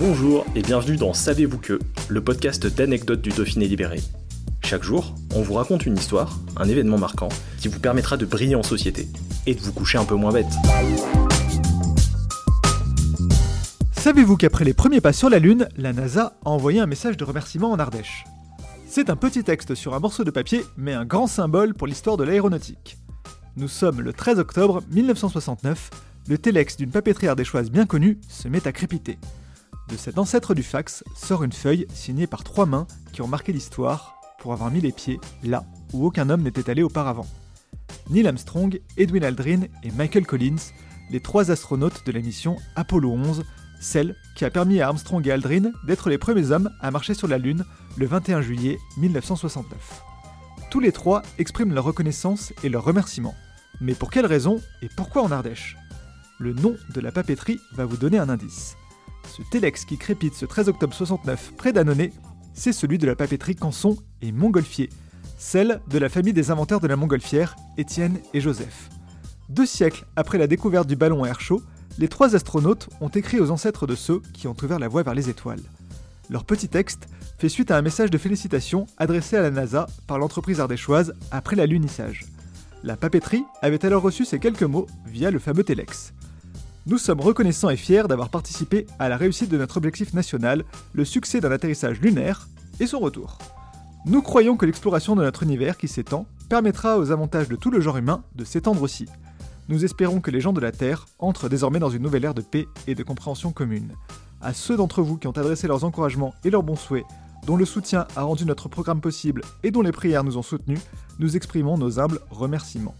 Bonjour et bienvenue dans Savez-vous que, le podcast d'anecdotes du Dauphiné libéré. Chaque jour, on vous raconte une histoire, un événement marquant, qui vous permettra de briller en société et de vous coucher un peu moins bête. Savez-vous qu'après les premiers pas sur la Lune, la NASA a envoyé un message de remerciement en Ardèche? C'est un petit texte sur un morceau de papier, mais un grand symbole pour l'histoire de l'aéronautique. Nous sommes le 13 octobre 1969, le télex d'une papeterie ardéchoise bien connue se met à crépiter. De cet ancêtre du fax sort une feuille signée par trois mains qui ont marqué l'histoire pour avoir mis les pieds là où aucun homme n'était allé auparavant. Neil Armstrong, Edwin Aldrin et Michael Collins, les trois astronautes de la mission Apollo 11, celle qui a permis à Armstrong et Aldrin d'être les premiers hommes à marcher sur la Lune le 21 juillet 1969. Tous les trois expriment leur reconnaissance et leur remerciement. Mais pour quelle raison et pourquoi en Ardèche? Le nom de la papeterie va vous donner un indice. Ce télex qui crépite ce 13 octobre 69 près d'Annonay, c'est celui de la papeterie Canson et Montgolfier, celle de la famille des inventeurs de la montgolfière, Étienne et Joseph. Deux siècles après la découverte du ballon à air chaud, les trois astronautes ont écrit aux ancêtres de ceux qui ont ouvert la voie vers les étoiles. Leur petit texte fait suite à un message de félicitations adressé à la NASA par l'entreprise ardéchoise après l'alunissage. La papeterie avait alors reçu ces quelques mots via le fameux Telex. Nous sommes reconnaissants et fiers d'avoir participé à la réussite de notre objectif national, le succès d'un atterrissage lunaire et son retour. Nous croyons que l'exploration de notre univers qui s'étend permettra aux avantages de tout le genre humain de s'étendre aussi. Nous espérons que les gens de la Terre entrent désormais dans une nouvelle ère de paix et de compréhension commune. À ceux d'entre vous qui ont adressé leurs encouragements et leurs bons souhaits, dont le soutien a rendu notre programme possible et dont les prières nous ont soutenus, nous exprimons nos humbles remerciements.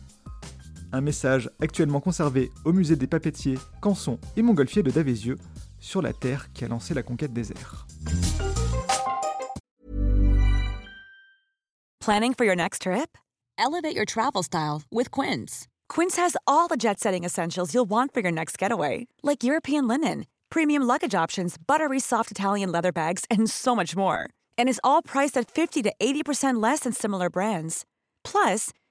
Un message actuellement conservé au musée des papetiers, Canson et Montgolfier de Davézieux sur la Terre qui a lancé la conquête des airs. Planning for your next trip? Elevate your travel style with Quince. Quince has all the jet setting essentials you'll want for your next getaway, like European linen, premium luggage options, buttery soft Italian leather bags, and so much more. And is all priced at 50 to 80% less than similar brands. Plus,